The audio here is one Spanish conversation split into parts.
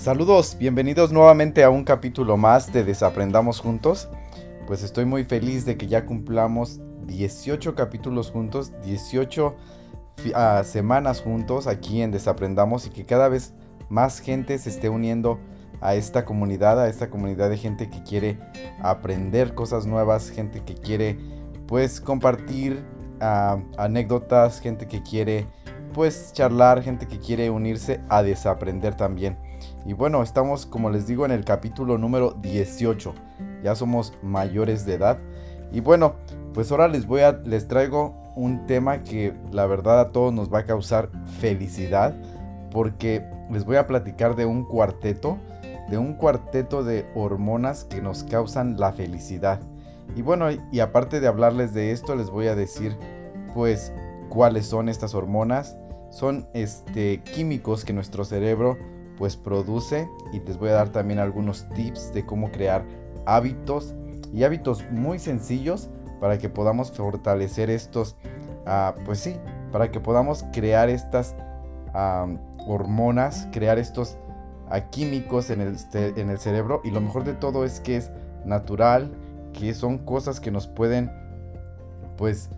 Saludos, bienvenidos nuevamente a un capítulo más de Desaprendamos Juntos. Pues estoy muy feliz de que ya cumplamos 18 capítulos juntos, 18 ah, semanas juntos aquí en Desaprendamos y que cada vez más gente se esté uniendo a esta comunidad, a esta comunidad de gente que quiere aprender cosas nuevas, gente que quiere pues compartir ah, anécdotas, gente que quiere pues charlar, gente que quiere unirse a desaprender también. Y bueno, estamos como les digo en el capítulo número 18. Ya somos mayores de edad. Y bueno, pues ahora les voy a les traigo un tema que la verdad a todos nos va a causar felicidad porque les voy a platicar de un cuarteto, de un cuarteto de hormonas que nos causan la felicidad. Y bueno, y aparte de hablarles de esto, les voy a decir pues cuáles son estas hormonas. Son este químicos que nuestro cerebro pues produce y les voy a dar también algunos tips de cómo crear hábitos y hábitos muy sencillos para que podamos fortalecer estos, ah, pues sí, para que podamos crear estas hormonas, crear estos ah, químicos en el, en el cerebro. Y lo mejor de todo es que es natural, que son cosas que nos pueden pues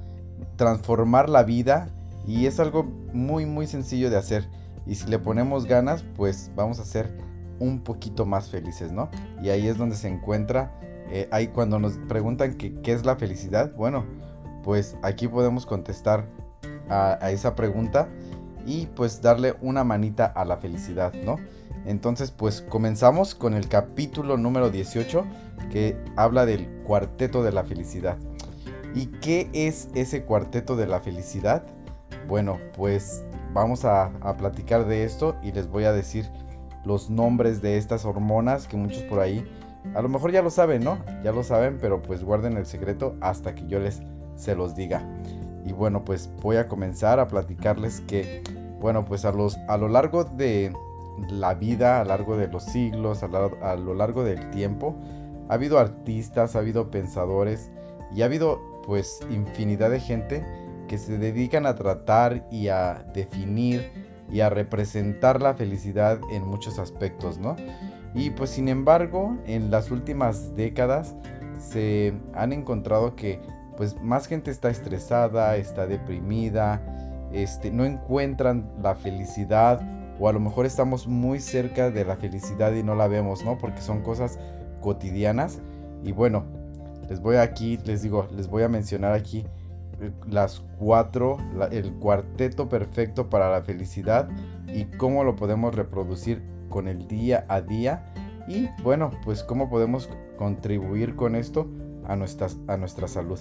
transformar la vida y es algo muy muy sencillo de hacer y si le ponemos ganas, pues vamos a ser un poquito más felices, ¿no? Y ahí es donde se encuentra, eh, ahí cuando nos preguntan qué es la felicidad, bueno, pues aquí podemos contestar a, a esa pregunta y pues darle una manita a la felicidad, ¿no? Entonces pues comenzamos con el capítulo número 18 que habla del cuarteto de la felicidad. ¿Y qué es ese cuarteto de la felicidad? Bueno, pues vamos a, platicar de esto y les voy a decir los nombres de estas hormonas que muchos por ahí a lo mejor ya lo saben, ¿no? Ya lo saben, pero pues guarden el secreto hasta que yo les se los diga. Y bueno, pues voy a comenzar a platicarles que, bueno, pues a, lo largo de la vida, a lo largo de los siglos, a lo largo del tiempo, ha habido artistas, ha habido pensadores y ha habido pues infinidad de gente que se dedican a tratar y a definir y a representar la felicidad en muchos aspectos, ¿no? Y pues sin embargo, en las últimas décadas se han encontrado que pues más gente está estresada, está deprimida, este, no encuentran la felicidad o a lo mejor estamos muy cerca de la felicidad y no la vemos, ¿no? Porque son cosas cotidianas. Y bueno, les voy aquí, les digo, les voy a mencionar aquí las cuatro, el cuarteto perfecto para la felicidad y cómo lo podemos reproducir con el día a día y bueno, pues cómo podemos contribuir con esto a, nuestras, a nuestra salud.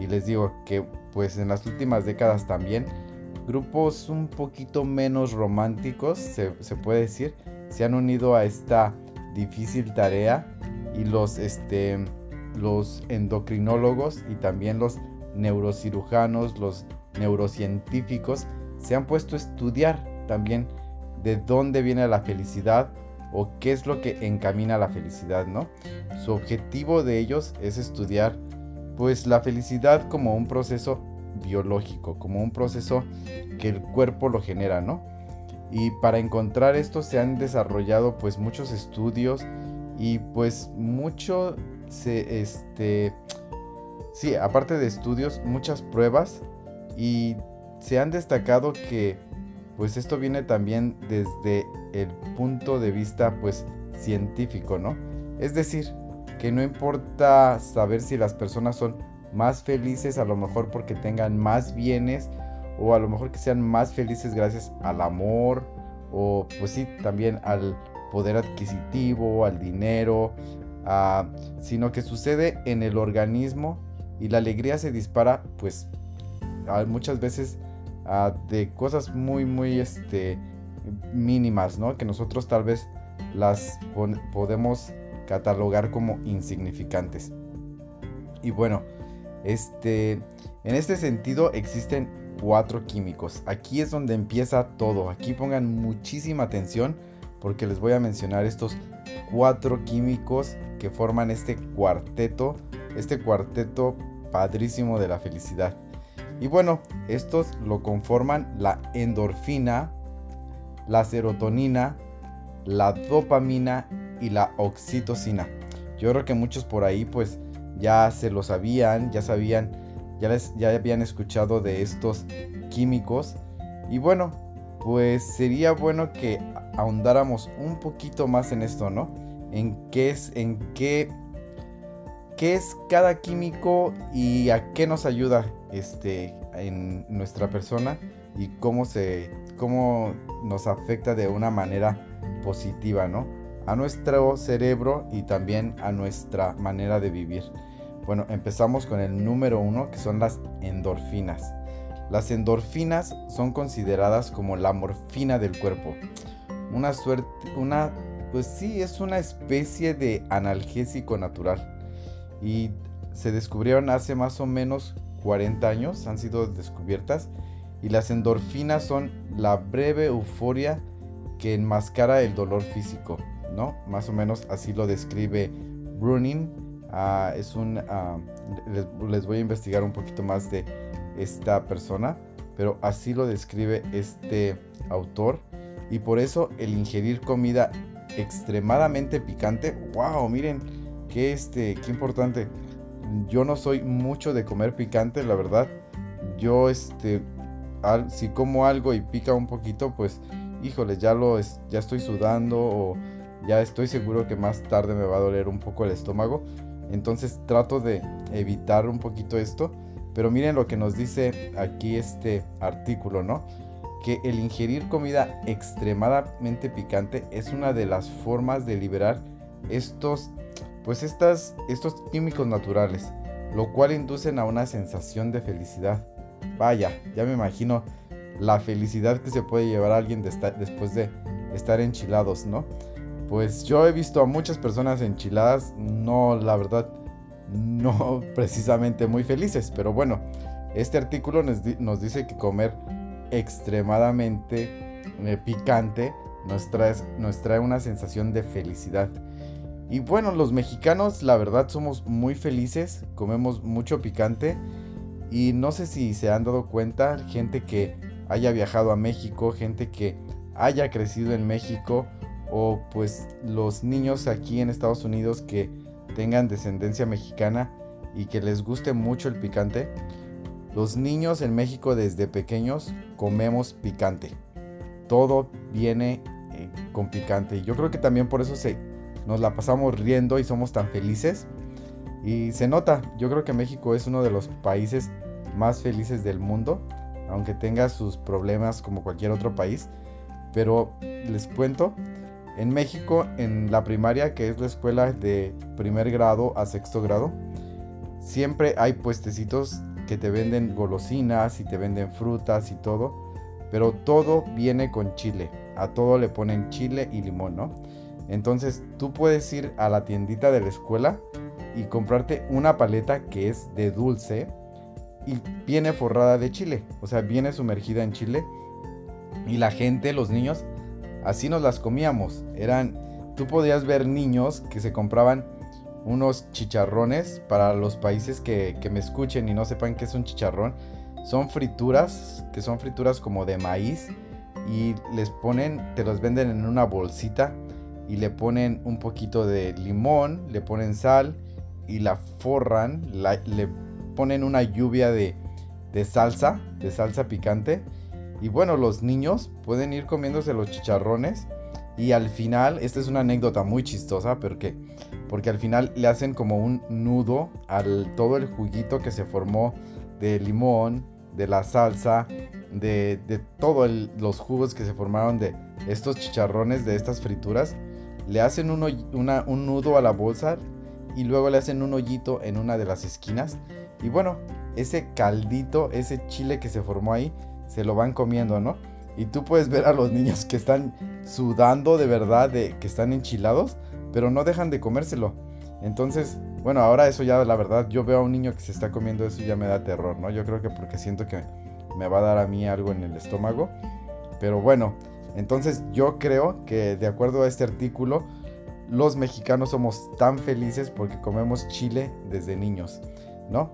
Y les digo que pues en las últimas décadas también grupos un poquito menos románticos, se, se puede decir, se han unido a esta difícil tarea y los, este, los endocrinólogos y también los neurocirujanos, los neurocientíficos se han puesto a estudiar también de dónde viene la felicidad o qué es lo que encamina la felicidad, ¿no? Su objetivo de ellos es estudiar pues la felicidad como un proceso biológico, como un proceso que el cuerpo lo genera, ¿no? Y para encontrar esto se han desarrollado pues muchos estudios y pues mucho se este Sí, aparte de estudios, muchas pruebas y se han destacado que pues esto viene también desde el punto de vista pues científico, ¿no? Es decir, que no importa saber si las personas son más felices a lo mejor porque tengan más bienes o a lo mejor que sean más felices gracias al amor o pues sí también al poder adquisitivo, al dinero, sino que sucede en el organismo y la alegría se dispara pues muchas veces de cosas muy muy este mínimas no que nosotros tal vez las podemos catalogar como insignificantes. Y bueno este en este sentido existen cuatro químicos. Aquí es donde empieza todo. Aquí pongan muchísima atención porque les voy a mencionar estos cuatro químicos que forman este cuarteto. Este cuarteto padrísimo de la felicidad. Y bueno, estos lo conforman la endorfina, la serotonina, la dopamina y la oxitocina. Yo creo que muchos por ahí pues ya se lo sabían, ya sabían, ya, les, ya habían escuchado de estos químicos. Y bueno, pues sería bueno que ahondáramos un poquito más en esto, ¿no? En qué es, en qué, qué es cada químico y a qué nos ayuda este, en nuestra persona y cómo se, cómo nos afecta de una manera positiva, ¿no? A nuestro cerebro y también a nuestra manera de vivir. Bueno, empezamos con el número uno, que son las endorfinas. Las endorfinas son consideradas como la morfina del cuerpo. Una suerte, una, pues sí, es una especie de analgésico natural. Y se descubrieron hace más o menos 40 años, han sido descubiertas. Y las endorfinas son la breve euforia que enmascara el dolor físico, ¿no? Más o menos así lo describe Bruning Ah, es un, ah, les, voy a investigar un poquito más de esta persona, pero así lo describe este autor. Y por eso el ingerir comida extremadamente picante, wow, miren, qué, este, qué importante. Yo no soy mucho de comer picante, la verdad. Yo, este, si como algo y pica un poquito, pues, híjole, ya lo, ya estoy sudando o ya estoy seguro que más tarde me va a doler un poco el estómago. Entonces trato de evitar un poquito esto. Pero miren lo que nos dice aquí este artículo, ¿no? Que el ingerir comida extremadamente picante es una de las formas de liberar estos, pues estos químicos naturales, lo cual inducen a una sensación de felicidad. Vaya, ya me imagino la felicidad que se puede llevar a alguien después de estar enchilados, ¿no? Pues yo he visto a muchas personas enchiladas, no, la verdad, no precisamente muy felices, pero bueno, este artículo nos, dice que comer extremadamente eh, picante nos trae una sensación de felicidad. Y bueno, los mexicanos la verdad somos muy felices, comemos mucho picante y no sé si se han dado cuenta, gente que haya viajado a México, gente que haya crecido en México o pues los niños aquí en Estados Unidos que tengan descendencia mexicana y que les guste mucho el picante. Los niños en México desde pequeños comemos picante. Todo viene eh, con picante. Yo creo que también por eso se, nos la pasamos riendo y somos tan felices. Y se nota, yo creo que México es uno de los países más felices del mundo, aunque tenga sus problemas como cualquier otro país. Pero les cuento en México, en la primaria, que es la escuela de primer grado a sexto grado, siempre hay puestecitos que te venden golosinas y te venden frutas y todo, pero todo viene con chile. A todo le ponen chile y limón, ¿no? Entonces tú puedes ir a la tiendita de la escuela y comprarte una paleta que es de dulce y viene forrada de chile, o sea, viene sumergida en chile y la gente, los niños, Así nos las comíamos. Eran, tú podías ver niños que se compraban unos chicharrones para los países que, me escuchen y no sepan qué es un chicharrón. Son frituras, que son frituras como de maíz y les ponen, te los venden en una bolsita y le ponen un poquito de limón, le ponen sal y la forran, le ponen una lluvia de, salsa, de salsa picante y bueno, los niños pueden ir comiéndose los chicharrones y al final, esta es una anécdota muy chistosa, porque, porque al final le hacen como un nudo al todo el juguito que se formó de limón, de la salsa, de, de todos los jugos que se formaron de estos chicharrones, de estas frituras. Le hacen un, nudo a la bolsa y luego le hacen un hoyito en una de las esquinas. Y bueno, ese caldito, ese chile que se formó ahí, se lo van comiendo, ¿no? Y tú puedes ver a los niños que están sudando de verdad, de que están enchilados, pero no dejan de comérselo. Entonces, bueno, ahora eso ya, la verdad, yo veo a un niño que se está comiendo eso y ya me da terror, ¿no? Yo creo que porque siento que me va a dar a mí algo en el estómago. Pero bueno, entonces yo creo que de acuerdo a este artículo, los mexicanos somos tan felices porque comemos chile desde niños, ¿no?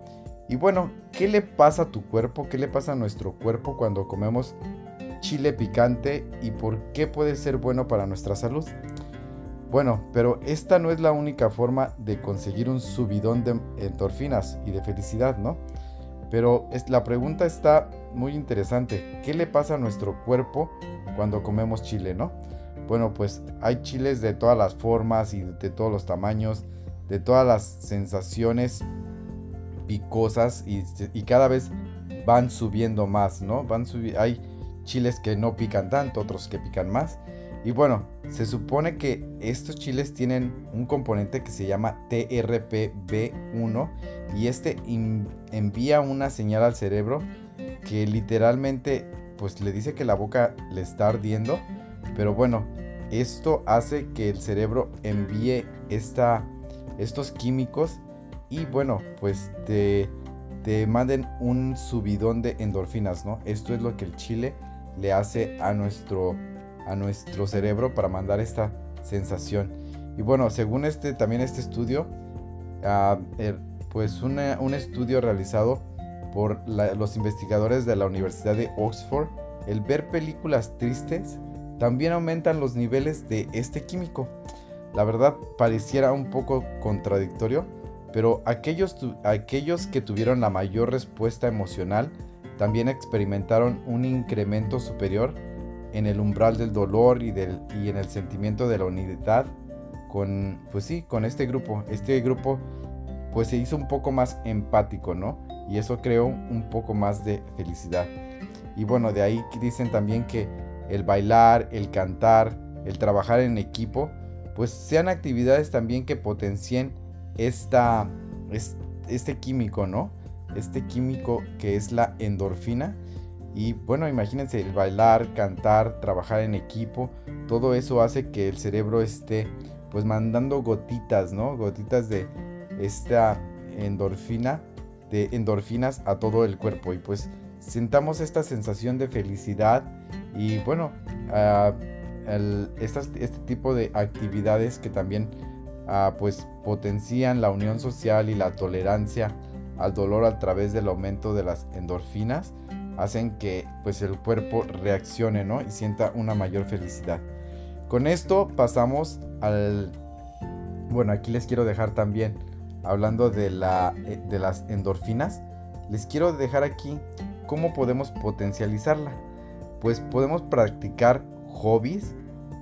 Y bueno, ¿qué le pasa a tu cuerpo? ¿Qué le pasa a nuestro cuerpo cuando comemos chile picante y por qué puede ser bueno para nuestra salud. Bueno, pero esta no es la única forma de conseguir un subidón de endorfinas y de felicidad, ¿no? Pero la pregunta está muy interesante. ¿Qué le pasa a nuestro cuerpo cuando comemos chile, no? Bueno, pues hay chiles de todas las formas y de todos los tamaños, de todas las sensaciones picosas y, cada vez van subiendo más, ¿no? Van hay chiles que no pican tanto, otros que pican más. Y bueno, se supone que estos chiles tienen un componente que se llama TRPV1 y este envía una señal al cerebro que literalmente pues le dice que la boca le está ardiendo, pero bueno, esto hace que el cerebro envíe esta, estos químicos y bueno, pues te, te manden un subidón de endorfinas, ¿no? Esto es lo que el chile le hace a nuestro a nuestro cerebro para mandar esta sensación. Y bueno, según este, también este estudio, ah, er, pues un estudio realizado por los investigadores de la Universidad de Oxford, el ver películas tristes también aumentan los niveles de este químico. La verdad pareciera un poco contradictorio, pero aquellos, aquellos que tuvieron la mayor respuesta emocional también experimentaron un incremento superior en el umbral del dolor y, del, y en el sentimiento de la unidad con, pues sí, con este grupo. Este grupo pues se hizo un poco más empático, ¿no? Y eso creó un poco más de felicidad. Y bueno, de ahí dicen también que el bailar, el cantar, el trabajar en equipo, pues sean actividades también que potencien esta, este químico, ¿no? Este químico que es la endorfina y bueno, imagínense, el bailar, cantar, trabajar en equipo, todo eso hace que el cerebro esté pues mandando gotitas, ¿no? Gotitas de esta endorfina, de endorfinas a todo el cuerpo y pues sentamos esta sensación de felicidad y bueno, uh, este tipo de actividades que también uh, pues potencian la unión social y la tolerancia al dolor a través del aumento de las endorfinas hacen que pues el cuerpo reaccione, ¿no? Y sienta una mayor felicidad. Con esto pasamos al... Bueno, aquí les quiero dejar también, hablando de, la, eh, de las endorfinas, les quiero dejar aquí cómo podemos potencializarla. Pues podemos practicar hobbies,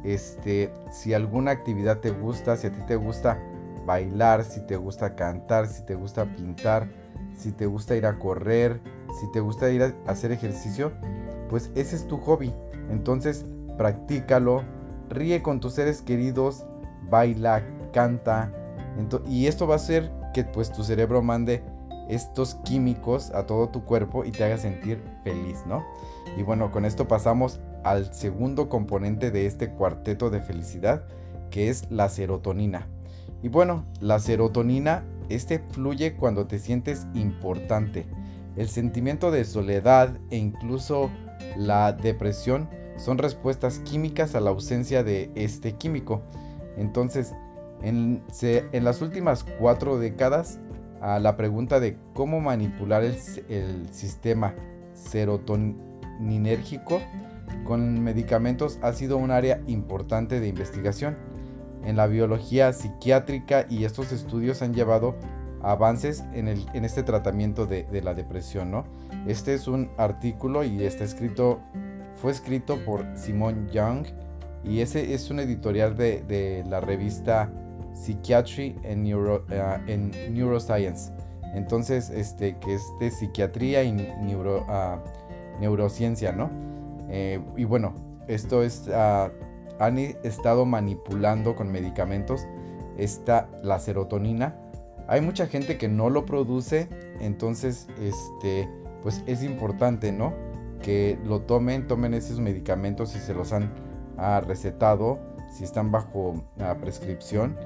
este, si alguna actividad te gusta, si a ti te gusta bailar, si te gusta cantar, si te gusta pintar, si te gusta ir a correr, si te gusta ir a hacer ejercicio, pues ese es tu hobby. Entonces, practícalo, ríe con tus seres queridos, baila, canta. Y esto va a hacer que pues tu cerebro mande estos químicos a todo tu cuerpo y te haga sentir feliz, ¿no? Y bueno, con esto pasamos al segundo componente de este cuarteto de felicidad, que es la serotonina. Y bueno, la serotonina, este fluye cuando te sientes importante, el sentimiento de soledad e incluso la depresión son respuestas químicas a la ausencia de este químico. Entonces, en, las últimas cuatro décadas, la pregunta de cómo manipular el, sistema serotoninérgico con medicamentos ha sido un área importante de investigación en la biología psiquiátrica y estos estudios han llevado avances en este tratamiento de, la depresión, ¿no? Este es un artículo y está escrito, fue escrito por Simon Young y ese es un editorial de, la revista Psychiatry and Neuro, en Neuroscience. Entonces, este, que es de psiquiatría y uh, neurociencia, ¿no? Eh, y bueno, esto es, uh, han estado manipulando con medicamentos esta, la serotonina hay mucha gente que no lo produce, entonces este pues es importante, ¿no? Que lo tomen, tomen esos medicamentos si se los han ah, recetado, si están bajo prescripción,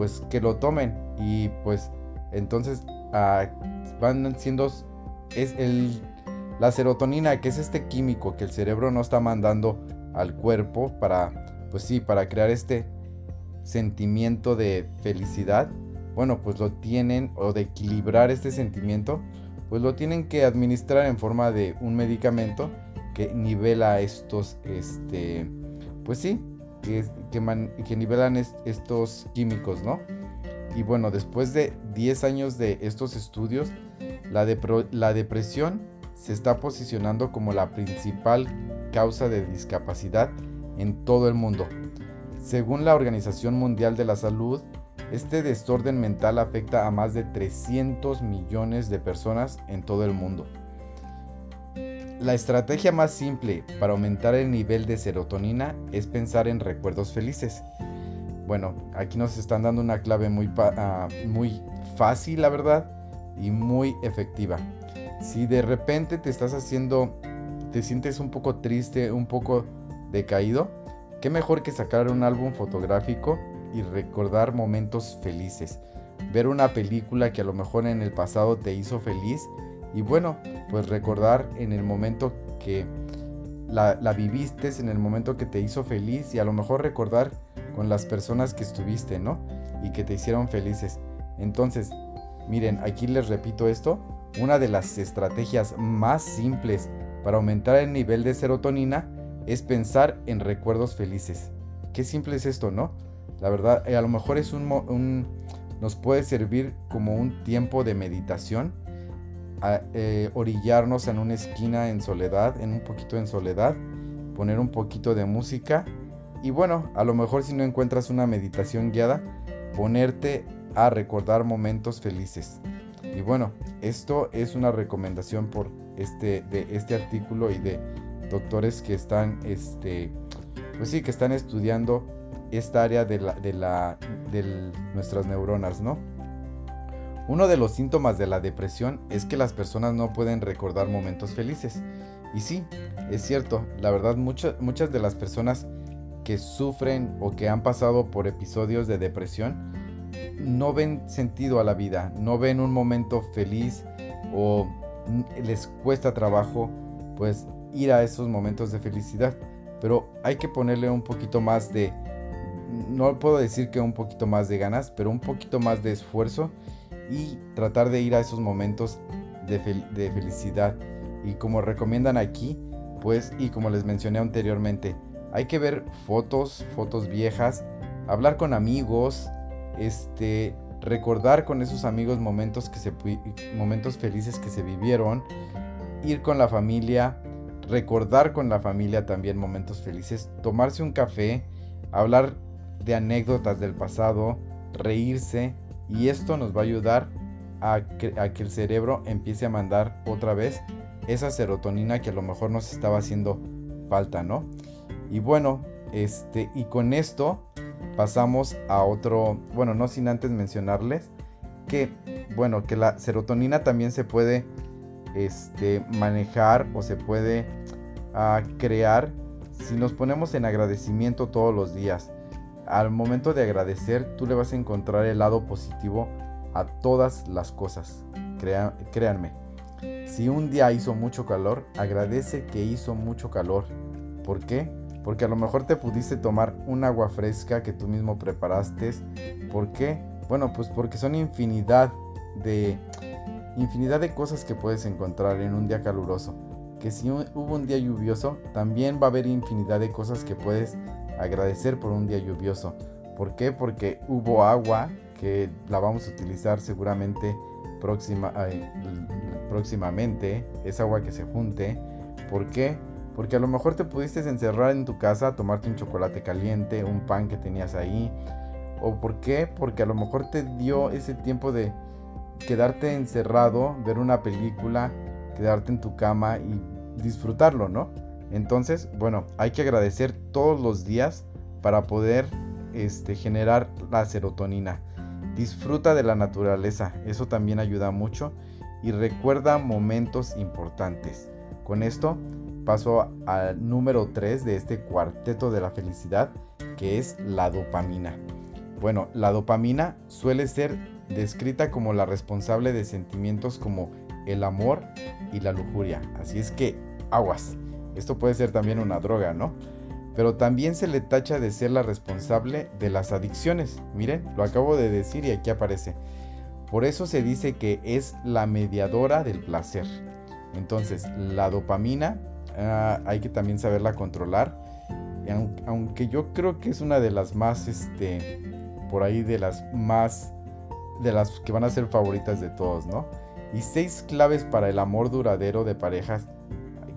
pues que lo tomen. Y pues entonces ah, van siendo es el la serotonina, que es este químico que el cerebro no está mandando al cuerpo para pues sí, para crear este sentimiento de felicidad bueno, pues lo tienen, o de equilibrar este sentimiento, pues lo tienen que administrar en forma de un medicamento que nivela estos, este, pues sí, que, que, nivelan estos químicos, ¿no? Y bueno, después de 10 años de estos estudios, la, la depresión se está posicionando como la principal causa de discapacidad en todo el mundo. Según la Organización Mundial de la Salud, este desorden mental afecta a más de 300 millones de personas en todo el mundo. La estrategia más simple para aumentar el nivel de serotonina es pensar en recuerdos felices. Bueno, aquí nos están dando una clave muy, ah, muy fácil, la verdad, y muy efectiva. Si de repente te estás haciendo, te sientes un poco triste, un poco decaído, qué mejor que sacar un álbum fotográfico y recordar momentos felices. Ver una película que a lo mejor en el pasado te hizo feliz y bueno, pues recordar en el momento que la, la viviste, en el momento que te hizo feliz y a lo mejor recordar con las personas que estuviste, ¿no? Y que te hicieron felices. Entonces, miren, aquí les repito esto, una de las estrategias más simples para aumentar el nivel de serotonina es pensar en recuerdos felices. Qué simple es esto, ¿no? La verdad, eh, a lo mejor es un, nos puede servir como un tiempo de meditación, eh, orillarnos en una esquina en soledad, en un poquito en soledad, poner un poquito de música y bueno, a lo mejor si no encuentras una meditación guiada, ponerte a recordar momentos felices. Y bueno, esto es una recomendación por este, de este artículo y de doctores que están, este, pues sí, que están estudiando esta área de, la, de, la, de nuestras neuronas, ¿no? Uno de los síntomas de la depresión es que las personas no pueden recordar momentos felices. Y sí, es cierto, la verdad muchas muchas de las personas que sufren o que han pasado por episodios de depresión no ven sentido a la vida, no ven un momento feliz o les cuesta trabajo pues ir a esos momentos de felicidad. Pero hay que ponerle un poquito más de no puedo decir que un poquito más de ganas, pero un poquito más de esfuerzo y tratar de ir a esos momentos de, felicidad. Y como recomiendan aquí, pues, y como les mencioné anteriormente, hay que ver fotos, fotos viejas, hablar con amigos, este, recordar con esos amigos momentos, que se, momentos felices que se vivieron, ir con la familia, recordar con la familia también momentos felices, tomarse un café, hablar de anécdotas del pasado, reírse y esto nos va a ayudar a que, el cerebro empiece a mandar otra vez esa serotonina que a lo mejor nos estaba haciendo falta, ¿no? Y bueno, este, y con esto pasamos a otro, bueno, no sin antes mencionarles que, bueno, que la serotonina también se puede este, manejar o se puede ah, crear si nos ponemos en agradecimiento todos los días al momento de agradecer, tú le vas a encontrar el lado positivo a todas las cosas. créanme. Si un día hizo mucho calor, agradece que hizo mucho calor. ¿Por qué? Porque a lo mejor te pudiste tomar un agua fresca que tú mismo preparaste. ¿Por qué? Bueno, pues porque son infinidad de infinidad de cosas que puedes encontrar en un día caluroso. Que si hubo un día lluvioso, también va a haber infinidad de cosas que puedes agradecer por un día lluvioso. ¿Por qué? Porque hubo agua que la vamos a utilizar seguramente próxima, próximamente. Es agua que se junte. ¿Por qué? Porque a lo mejor te pudiste encerrar en tu casa, tomarte un chocolate caliente, un pan que tenías ahí. ¿O por qué? Porque a lo mejor te dio ese tiempo de quedarte encerrado, ver una película, quedarte en tu cama y disfrutarlo, ¿no? Entonces, bueno, hay que agradecer todos los días para poder este, generar la serotonina. Disfruta de la naturaleza, eso también ayuda mucho. Y recuerda momentos importantes. Con esto paso al número 3 de este cuarteto de la felicidad, que es la dopamina. Bueno, la dopamina suele ser descrita como la responsable de sentimientos como el amor y la lujuria. Así es que aguas. Esto puede ser también una droga, ¿no? Pero también se le tacha de ser la responsable de las adicciones. Miren, lo acabo de decir y aquí aparece. Por eso se dice que es la mediadora del placer. Entonces, la dopamina ah, hay que también saberla controlar. Aunque yo creo que es una de las más, este, por ahí de las más, de las que van a ser favoritas de todos, ¿no? Y seis claves para el amor duradero de parejas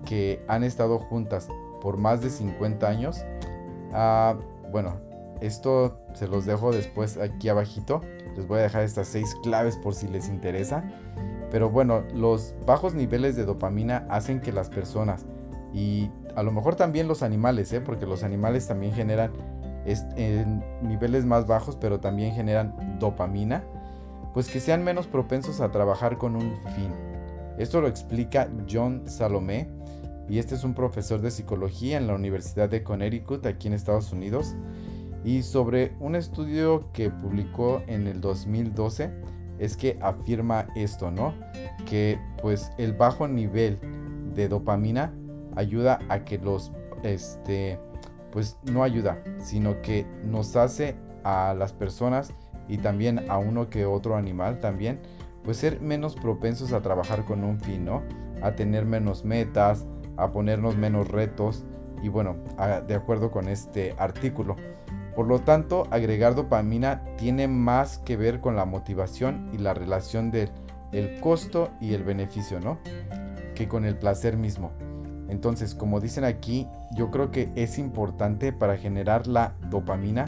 que han estado juntas por más de 50 años. Ah, bueno, esto se los dejo después aquí abajito. Les voy a dejar estas seis claves por si les interesa. Pero bueno, los bajos niveles de dopamina hacen que las personas y a lo mejor también los animales, ¿eh? porque los animales también generan en niveles más bajos, pero también generan dopamina, pues que sean menos propensos a trabajar con un fin. Esto lo explica John Salomé, y este es un profesor de psicología en la Universidad de Connecticut aquí en Estados Unidos y sobre un estudio que publicó en el 2012 es que afirma esto, ¿no? Que pues el bajo nivel de dopamina ayuda a que los este pues no ayuda, sino que nos hace a las personas y también a uno que otro animal también pues ser menos propensos a trabajar con un fin, ¿no? A tener menos metas, a ponernos menos retos y bueno, de acuerdo con este artículo. Por lo tanto, agregar dopamina tiene más que ver con la motivación y la relación del el costo y el beneficio, ¿no? Que con el placer mismo. Entonces, como dicen aquí, yo creo que es importante para generar la dopamina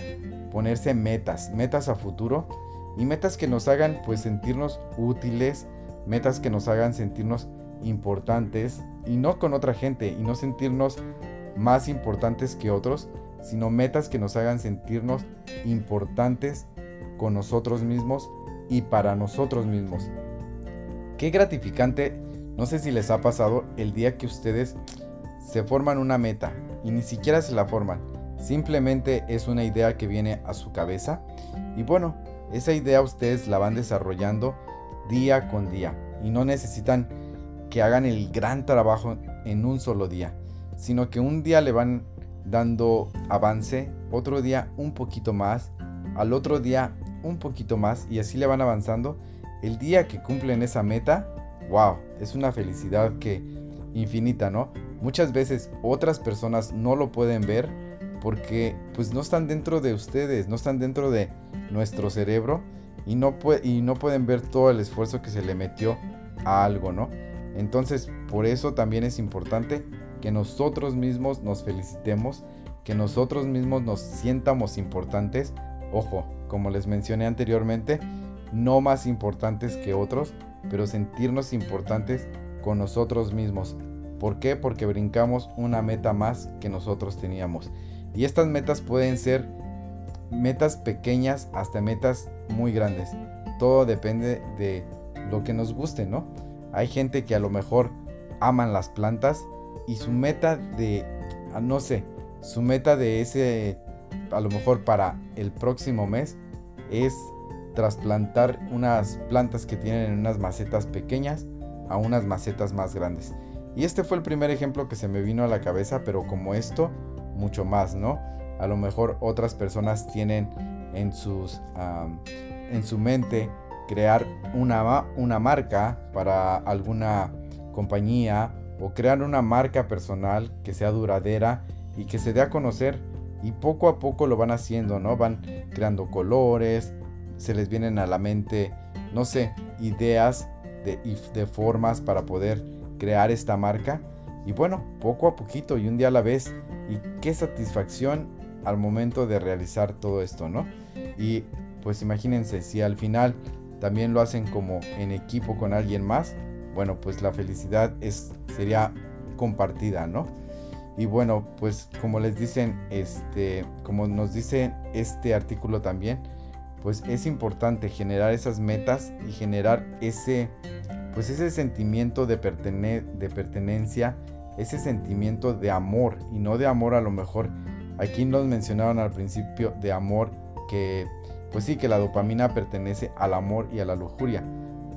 ponerse metas, metas a futuro y metas que nos hagan pues sentirnos útiles, metas que nos hagan sentirnos importantes y no con otra gente y no sentirnos más importantes que otros, sino metas que nos hagan sentirnos importantes con nosotros mismos y para nosotros mismos. Qué gratificante, no sé si les ha pasado el día que ustedes se forman una meta y ni siquiera se la forman, simplemente es una idea que viene a su cabeza y bueno, esa idea ustedes la van desarrollando día con día y no necesitan que hagan el gran trabajo en un solo día, sino que un día le van dando avance, otro día un poquito más, al otro día un poquito más y así le van avanzando. El día que cumplen esa meta, wow, es una felicidad que infinita, ¿no? Muchas veces otras personas no lo pueden ver porque pues no están dentro de ustedes, no están dentro de nuestro cerebro y no, y no pueden ver todo el esfuerzo que se le metió a algo, ¿no? Entonces, por eso también es importante que nosotros mismos nos felicitemos, que nosotros mismos nos sientamos importantes. Ojo, como les mencioné anteriormente, no más importantes que otros, pero sentirnos importantes con nosotros mismos. ¿Por qué? Porque brincamos una meta más que nosotros teníamos. Y estas metas pueden ser metas pequeñas hasta metas muy grandes. Todo depende de lo que nos guste, ¿no? Hay gente que a lo mejor aman las plantas y su meta de, ah, no sé, su meta de ese, a lo mejor para el próximo mes es trasplantar unas plantas que tienen en unas macetas pequeñas a unas macetas más grandes. Y este fue el primer ejemplo que se me vino a la cabeza, pero como esto, mucho más, ¿no? A lo mejor otras personas tienen en, sus, en su mente crear una, una marca para alguna compañía o crear una marca personal que sea duradera y que se dé a conocer y poco a poco lo van haciendo, ¿no? Van creando colores, se les vienen a la mente, no sé, ideas de, de formas para poder crear esta marca y bueno, poco a poquito y un día a la vez y qué satisfacción al momento de realizar todo esto, ¿no? Y pues imagínense si al final también lo hacen como en equipo con alguien más, bueno, pues la felicidad es, sería compartida, ¿no? Y bueno, pues como les dicen, este, como nos dice este artículo también, pues es importante generar esas metas y generar ese, pues ese sentimiento de, de pertenencia, ese sentimiento de amor y no de amor a lo mejor. Aquí nos mencionaron al principio de amor que pues sí que la dopamina pertenece al amor y a la lujuria.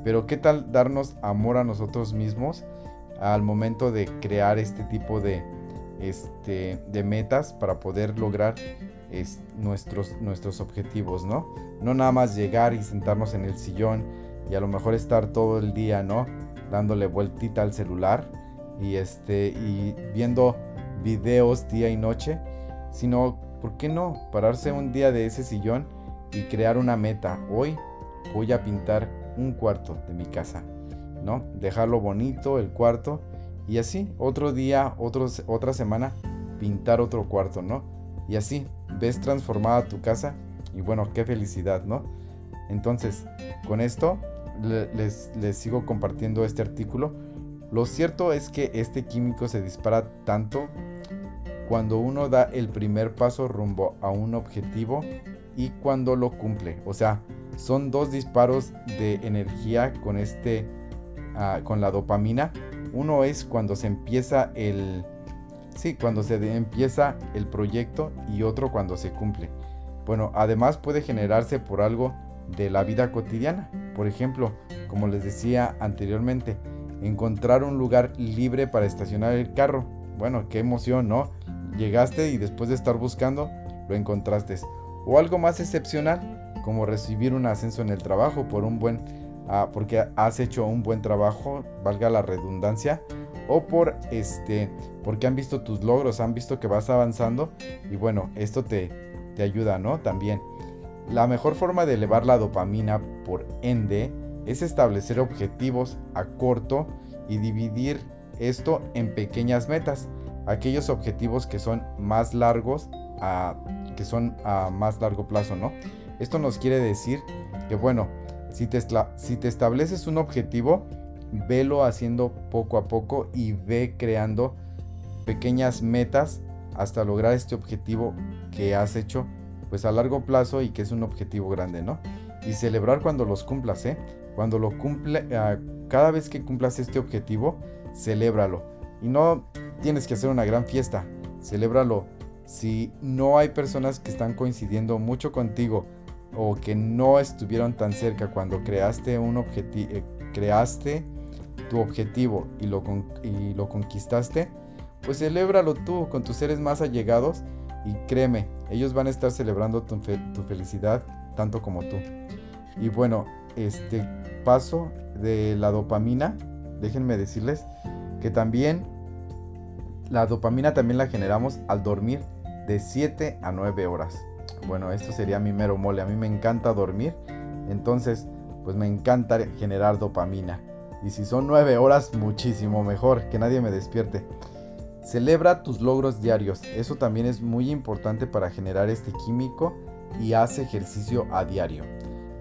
Pero ¿qué tal darnos amor a nosotros mismos al momento de crear este tipo de, este, de metas para poder lograr nuestros, nuestros objetivos, ¿no? No nada más llegar y sentarnos en el sillón y a lo mejor estar todo el día, ¿no? Dándole vueltita al celular y, este, y viendo videos día y noche, sino, ¿por qué no? Pararse un día de ese sillón y crear una meta. Hoy voy a pintar un cuarto de mi casa, ¿no? Dejarlo bonito el cuarto y así, otro día, otra semana, pintar otro cuarto, ¿no? Y así, ves transformada tu casa y bueno, qué felicidad, ¿no? Entonces, con esto les, les sigo compartiendo este artículo. Lo cierto es que este químico se dispara tanto cuando uno da el primer paso rumbo a un objetivo y cuando lo cumple. O sea, son dos disparos de energía con este ah, con la dopamina. Uno es cuando se empieza el sí, cuando se empieza el proyecto y otro cuando se cumple. Bueno, además puede generarse por algo de la vida cotidiana. Por ejemplo, como les decía anteriormente, encontrar un lugar libre para estacionar el carro. Bueno, qué emoción, ¿no? Llegaste y después de estar buscando, lo encontraste. O algo más excepcional, como recibir un ascenso en el trabajo por un buen ah, porque has hecho un buen trabajo, valga la redundancia, o por este porque han visto tus logros, han visto que vas avanzando y bueno, esto te, te ayuda, ¿no? También. La mejor forma de elevar la dopamina, por ende, es establecer objetivos a corto y dividir esto en pequeñas metas. Aquellos objetivos que son más largos, a, que son a más largo plazo, ¿no? Esto nos quiere decir que, bueno, si te, si te estableces un objetivo, velo haciendo poco a poco y ve creando pequeñas metas hasta lograr este objetivo que has hecho pues a largo plazo y que es un objetivo grande, ¿no? Y celebrar cuando los cumplas, ¿eh? Cuando lo cumple, ah, cada vez que cumplas este objetivo, celébralo. Y no tienes que hacer una gran fiesta, celébralo. Si no hay personas que están coincidiendo mucho contigo o que no estuvieron tan cerca cuando creaste un eh, creaste tu objetivo y lo, y lo conquistaste, pues celébralo tú con tus seres más allegados y créeme, ellos van a estar celebrando tu, felicidad tanto como tú. Y bueno, este paso de la dopamina, déjenme decirles que también la dopamina también la generamos al dormir de 7 a 9 horas. Bueno, esto sería mi mero mole. A mí me encanta dormir. Entonces, pues me encanta generar dopamina. Y si son 9 horas, muchísimo mejor. Que nadie me despierte. Celebra tus logros diarios, eso también es muy importante para generar este químico y haz ejercicio a diario.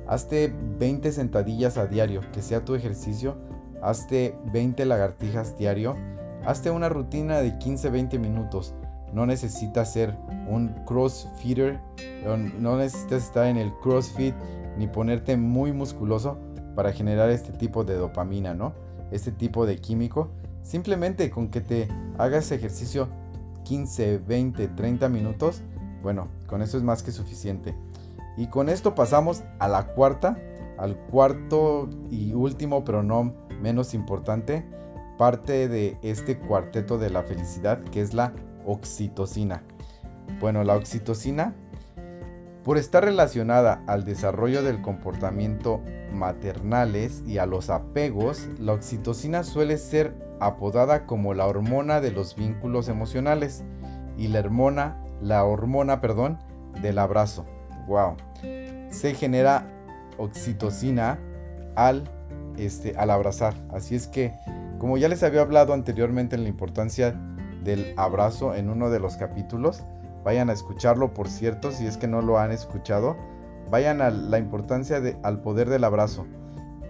Hazte 20 sentadillas a diario, que sea tu ejercicio. Hazte 20 lagartijas diario. Hazte una rutina de 15-20 minutos. No necesitas ser un crossfitter, no necesitas estar en el crossfit ni ponerte muy musculoso para generar este tipo de dopamina, ¿no? Este tipo de químico Simplemente con que te hagas ejercicio 15, 20, 30 minutos, bueno, con eso es más que suficiente. Y con esto pasamos a la cuarta, al cuarto y último, pero no menos importante, parte de este cuarteto de la felicidad, que es la oxitocina. Bueno, la oxitocina, por estar relacionada al desarrollo del comportamiento maternales y a los apegos, la oxitocina suele ser apodada como la hormona de los vínculos emocionales y la hormona, la hormona, perdón, del abrazo. Wow. Se genera oxitocina al este al abrazar. Así es que como ya les había hablado anteriormente en la importancia del abrazo en uno de los capítulos, vayan a escucharlo, por cierto, si es que no lo han escuchado, vayan a la importancia de, al poder del abrazo.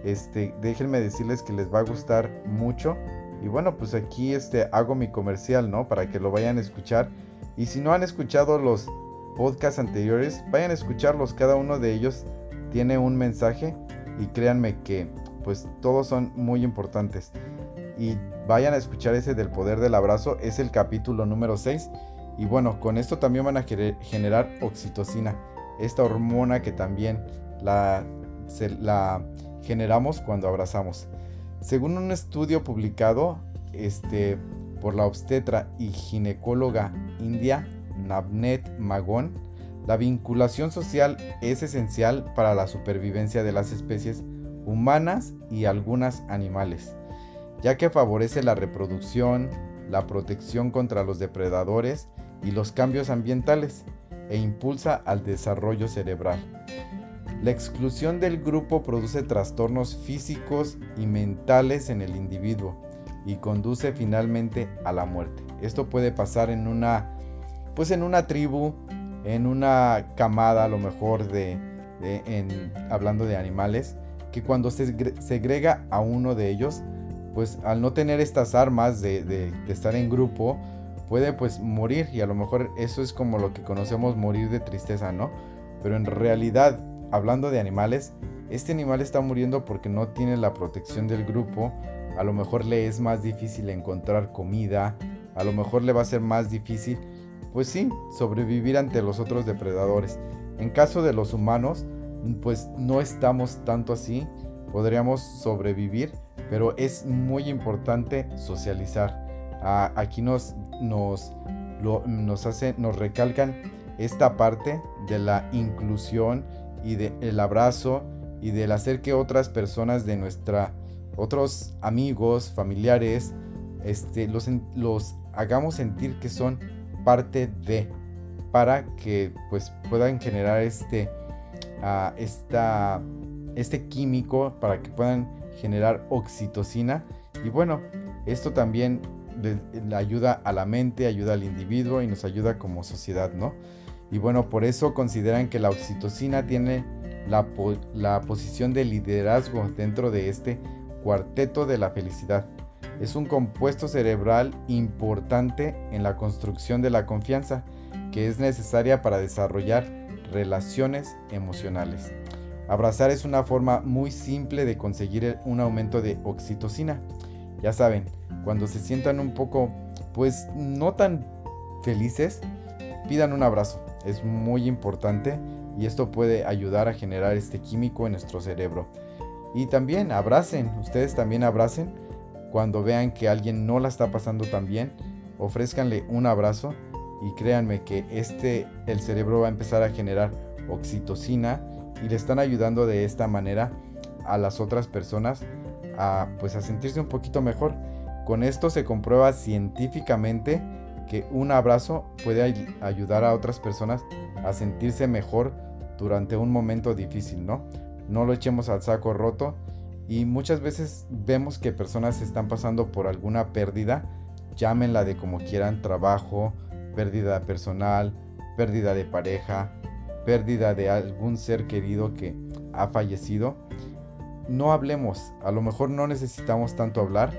Este, déjenme decirles que les va a gustar mucho y bueno, pues aquí este, hago mi comercial, ¿no? Para que lo vayan a escuchar. Y si no han escuchado los podcasts anteriores, vayan a escucharlos. Cada uno de ellos tiene un mensaje y créanme que pues todos son muy importantes. Y vayan a escuchar ese del poder del abrazo. Es el capítulo número 6. Y bueno, con esto también van a generar oxitocina. Esta hormona que también la, generamos cuando abrazamos. Según un estudio publicado este, por la obstetra y ginecóloga india Navnet Magon, la vinculación social es esencial para la supervivencia de las especies humanas y algunas animales. Ya que favorece la reproducción, la protección contra los depredadores y los cambios ambientales e impulsa al desarrollo cerebral. La exclusión del grupo produce trastornos físicos y mentales en el individuo y conduce finalmente a la muerte. Esto puede pasar en una pues en una tribu, en una camada a lo mejor de, en, hablando de animales, que cuando se segrega a uno de ellos, pues al no tener estas armas de, estar en grupo, puede pues morir y a lo mejor eso es como lo que conocemos morir de tristeza, ¿no? Pero en realidad, hablando de animales, este animal está muriendo porque no tiene la protección del grupo, a lo mejor le es más difícil encontrar comida, a lo mejor le va a ser más difícil, pues sí, sobrevivir ante los otros depredadores. En caso de los humanos, pues no estamos tanto así, podríamos sobrevivir, pero es muy importante socializar. Ah, aquí nos, nos, nos, hace, nos recalcan esta parte de la inclusión y del abrazo y del hacer que otras personas de nuestra, otros amigos, familiares, este, los, los hagamos sentir que son parte de, para que pues puedan generar este, uh, esta, este químico, para que puedan generar oxitocina. Y bueno, esto también ayuda a la mente, ayuda al individuo y nos ayuda como sociedad, ¿no? Y bueno, por eso consideran que la oxitocina tiene la, la posición de liderazgo dentro de este cuarteto de la felicidad. Es un compuesto cerebral importante en la construcción de la confianza que es necesaria para desarrollar relaciones emocionales. Abrazar es una forma muy simple de conseguir un aumento de oxitocina. Ya saben, cuando se sientan un poco, pues no tan felices, pidan un abrazo. Es muy importante y esto puede ayudar a generar este químico en nuestro cerebro. Y también abracen, ustedes también abracen cuando vean que alguien no la está pasando tan bien, ofrézcanle un abrazo y créanme que este el cerebro va a empezar a generar oxitocina y le están ayudando de esta manera a las otras personas a pues a sentirse un poquito mejor. Con esto se comprueba científicamente que un abrazo puede ayudar a otras personas a sentirse mejor durante un momento difícil, ¿no? No lo echemos al saco roto y muchas veces vemos que personas están pasando por alguna pérdida, llámenla de como quieran, trabajo, pérdida personal, pérdida de pareja, pérdida de algún ser querido que ha fallecido, no hablemos, a lo mejor no necesitamos tanto hablar,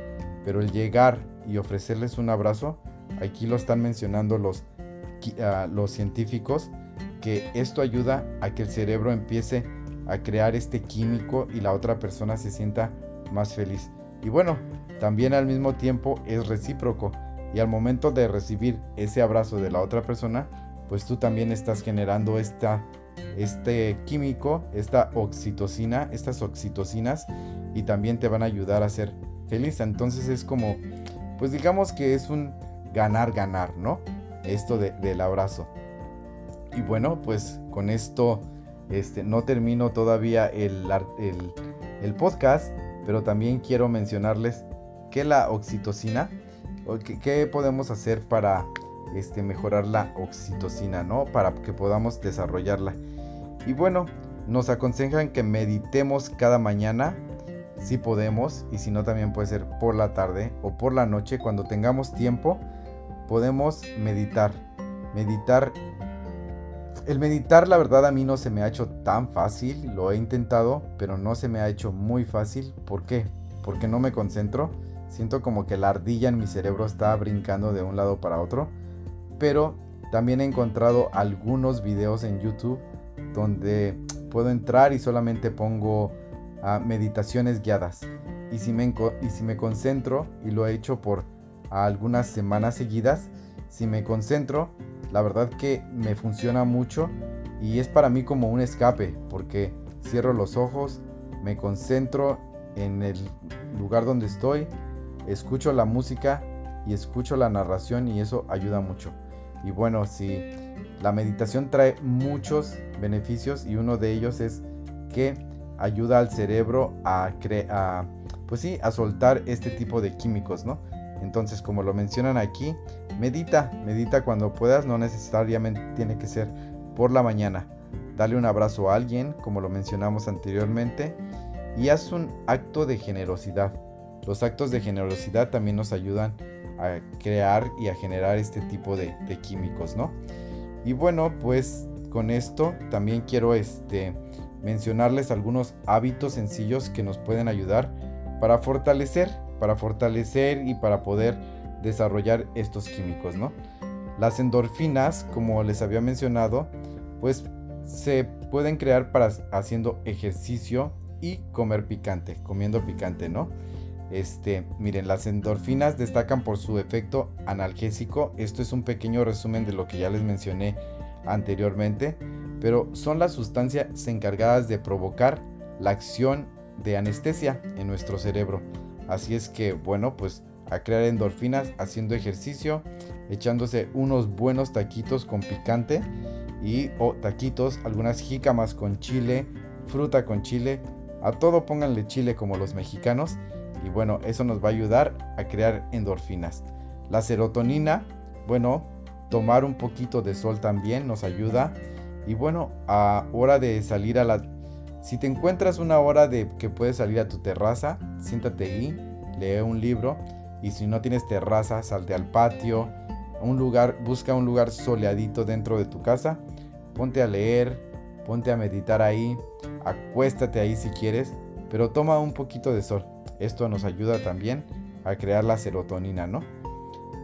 pero el llegar y ofrecerles un abrazo, aquí lo están mencionando los, ah, los científicos, que esto ayuda a que el cerebro empiece a crear este químico y la otra persona se sienta más feliz. Y bueno, también al mismo tiempo es recíproco y al momento de recibir ese abrazo de la otra persona, pues tú también estás generando esta, este químico, esta oxitocina, estas oxitocinas y también te van a ayudar a ser feliz. Entonces es como, pues digamos que es un ganar, ganar, ¿no? Esto del abrazo. Y bueno, pues con esto este, no termino todavía el, el, el podcast, pero también quiero mencionarles que la oxitocina ¿Qué, podemos hacer para este, mejorar la oxitocina, ¿no? Para que podamos desarrollarla. Y bueno, nos aconsejan que meditemos cada mañana, si podemos, y si no también puede ser por la tarde o por la noche, cuando tengamos tiempo, podemos meditar. Meditar. El meditar, la verdad, a mí no se me ha hecho tan fácil, lo he intentado, pero no se me ha hecho muy fácil. ¿Por qué? Porque no me concentro Siento como que la ardilla en mi cerebro está brincando de un lado para otro. Pero también he encontrado algunos videos en YouTube donde puedo entrar y solamente pongo ah, meditaciones guiadas. Y si, me, y si me concentro, y lo he hecho por algunas semanas seguidas, si me concentro, la verdad que me funciona mucho y es para mí como un escape, porque cierro los ojos, me concentro en el lugar donde estoy, escucho la música y escucho la narración y eso ayuda mucho. Y bueno, si la meditación trae muchos beneficios y uno de ellos es que ayuda al cerebro a, pues sí, a soltar este tipo de químicos, ¿no? Entonces, como lo mencionan aquí, medita, medita cuando puedas, no necesariamente tiene que ser por la mañana. Dale un abrazo a alguien, como lo mencionamos anteriormente, y haz un acto de generosidad. Los actos de generosidad también nos ayudan a crear y a generar este tipo de, químicos, ¿no? Y bueno, pues con esto también quiero este, mencionarles algunos hábitos sencillos que nos pueden ayudar para fortalecer, para fortalecer y para poder desarrollar estos químicos, ¿no? Las endorfinas, como les había mencionado, pues se pueden crear para haciendo ejercicio y comer picante, comiendo picante, ¿no? Este, miren, las endorfinas destacan por su efecto analgésico. Esto es un pequeño resumen de lo que ya les mencioné anteriormente, pero son las sustancias encargadas de provocar la acción de anestesia en nuestro cerebro. Así es que, bueno, pues a crear endorfinas haciendo ejercicio, echándose unos buenos taquitos con picante y o taquitos, algunas jícamas con chile, fruta con chile, a todo pónganle chile como los mexicanos y bueno, eso nos va a ayudar a crear endorfinas. La serotonina, bueno, tomar un poquito de sol también nos ayuda. Y bueno, a hora de salir a la... Si te encuentras una hora de que puedes salir a tu terraza, siéntate ahí, lee un libro. Y si no tienes terraza, salte al patio. Un lugar, busca un lugar soleadito dentro de tu casa. Ponte a leer, ponte a meditar ahí, acuéstate ahí si quieres, pero toma un poquito de sol. Esto nos ayuda también a crear la serotonina, ¿no?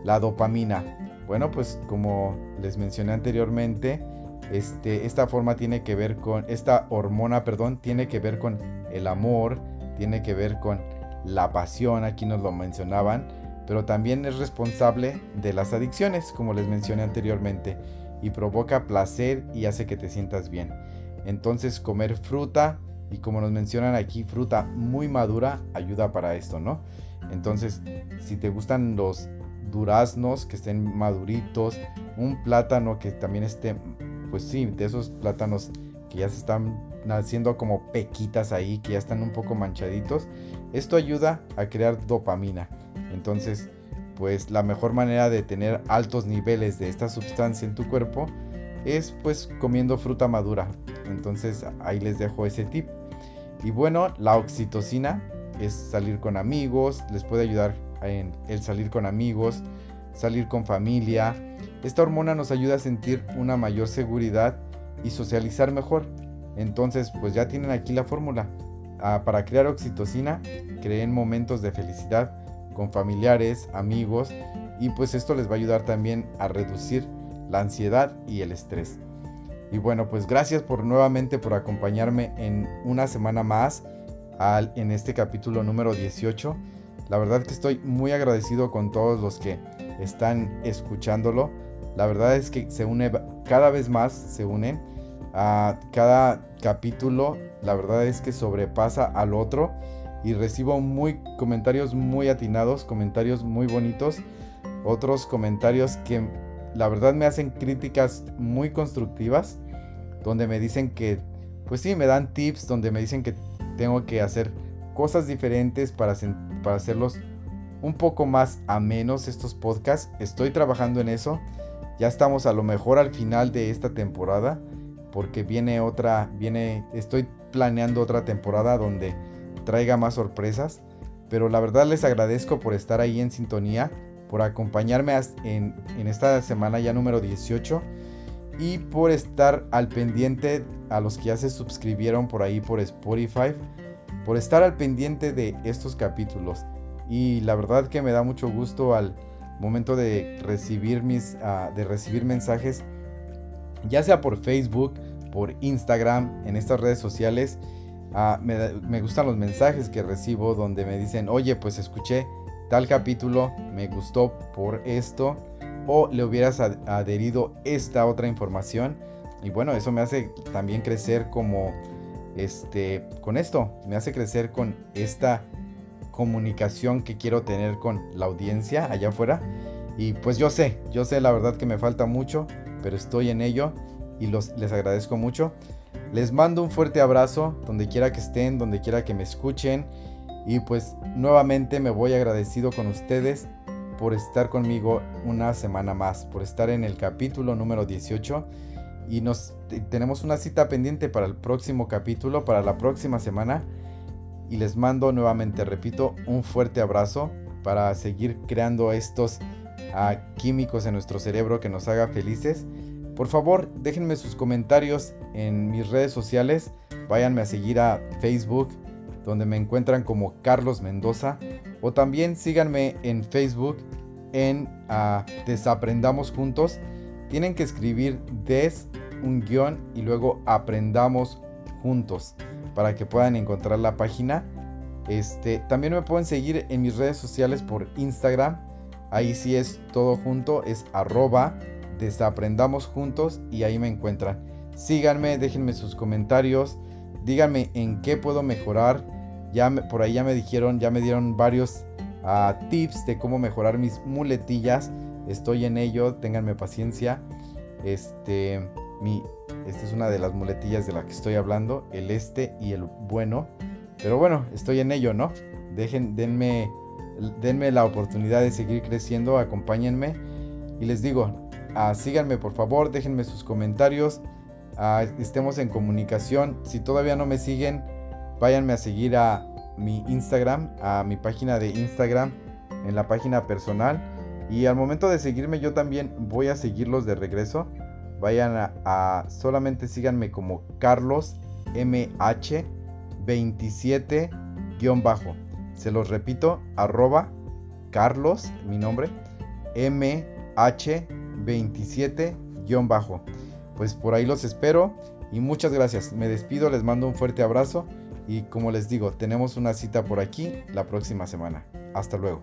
La dopamina. Bueno, pues como les mencioné anteriormente, este, esta forma tiene que ver con, esta hormona, perdón, tiene que ver con el amor, tiene que ver con la pasión, aquí nos lo mencionaban, pero también es responsable de las adicciones, como les mencioné anteriormente, y provoca placer y hace que te sientas bien. Entonces comer fruta, y como nos mencionan aquí, fruta muy madura ayuda para esto, ¿no? Entonces, si te gustan los duraznos que estén maduritos, un plátano que también esté, pues sí, de esos plátanos que ya se están haciendo como pequitas ahí, que ya están un poco manchaditos, esto ayuda a crear dopamina. Entonces, pues la mejor manera de tener altos niveles de esta sustancia en tu cuerpo es pues comiendo fruta madura. Entonces ahí les dejo ese tip. Y bueno, la oxitocina es salir con amigos, les puede ayudar en el salir con amigos, salir con familia. Esta hormona nos ayuda a sentir una mayor seguridad y socializar mejor. Entonces, pues ya tienen aquí la fórmula. Ah, para crear oxitocina, creen momentos de felicidad con familiares, amigos y pues esto les va a ayudar también a reducir la ansiedad y el estrés. Y bueno, pues gracias por nuevamente por acompañarme en una semana más al, en este capítulo número 18. La verdad que estoy muy agradecido con todos los que están escuchándolo. La verdad es que se une cada vez más, se unen a cada capítulo. La verdad es que sobrepasa al otro y recibo muy comentarios muy atinados, comentarios muy bonitos, otros comentarios que la verdad me hacen críticas muy constructivas, donde me dicen que, pues sí, me dan tips, donde me dicen que tengo que hacer cosas diferentes para, para hacerlos un poco más a menos estos podcasts. Estoy trabajando en eso. Ya estamos a lo mejor al final de esta temporada, porque viene otra, viene, estoy planeando otra temporada donde traiga más sorpresas. Pero la verdad les agradezco por estar ahí en sintonía por acompañarme en, esta semana ya número 18 y por estar al pendiente a los que ya se suscribieron por ahí por Spotify, por estar al pendiente de estos capítulos. Y la verdad que me da mucho gusto al momento de recibir mis ah, de recibir mensajes ya sea por Facebook, por Instagram, en estas redes sociales. Ah, me, me gustan los mensajes que recibo donde me dicen, oye, pues escuché tal capítulo me gustó por esto o le hubieras adherido esta otra información. Y bueno eso me hace también crecer como este con esto. Me hace crecer con esta comunicación que quiero tener con la audiencia allá afuera. Y pues yo sé yo sé la verdad que me falta mucho pero estoy en ello y los, les agradezco mucho. Les mando un fuerte abrazo donde quiera que estén donde quiera que me escuchen Y pues nuevamente me voy agradecido con ustedes por estar conmigo una semana más, por estar en el capítulo número 18 y nos tenemos una cita pendiente para el próximo capítulo, para la próxima semana y les mando nuevamente, repito, un fuerte abrazo para seguir creando estos uh, químicos en nuestro cerebro que nos haga felices. Por favor, déjenme sus comentarios en mis redes sociales. Váyanme a seguir a Facebook, donde me encuentran como Carlos Mendoza. O también síganme en Facebook en uh, Desaprendamos Juntos. Tienen que escribir des un guion y luego aprendamos juntos para que puedan encontrar la página. Este, también me pueden seguir en mis redes sociales por Instagram. Ahí sí es todo junto, es arroba desaprendamos juntos y ahí me encuentran. Síganme, déjenme sus comentarios, díganme en qué puedo mejorar. Por ahí ya me dijeron, ya me dieron varios ah, tips de cómo mejorar mis muletillas. Estoy en ello, ténganme paciencia. Este, mi, esta es una de las muletillas de la que estoy hablando, el este y el bueno. Pero bueno, estoy en ello, ¿no? Dejen, denme, denme la oportunidad de seguir creciendo, acompáñenme. Y les digo, ah, síganme por favor, déjenme sus comentarios, ah, estemos en comunicación. Si todavía no me siguen, váyanme a seguir a mi Instagram, a mi página de Instagram, en la página personal. Y al momento de seguirme yo también voy a seguirlos de regreso. Vayan a, solamente síganme como Carlos MH27 bajo. Se los repito, arroba Carlos, mi nombre, MH27 bajo. Pues por ahí los espero y muchas gracias. Me despido, les mando un fuerte abrazo y como les digo, tenemos una cita por aquí la próxima semana. Hasta luego.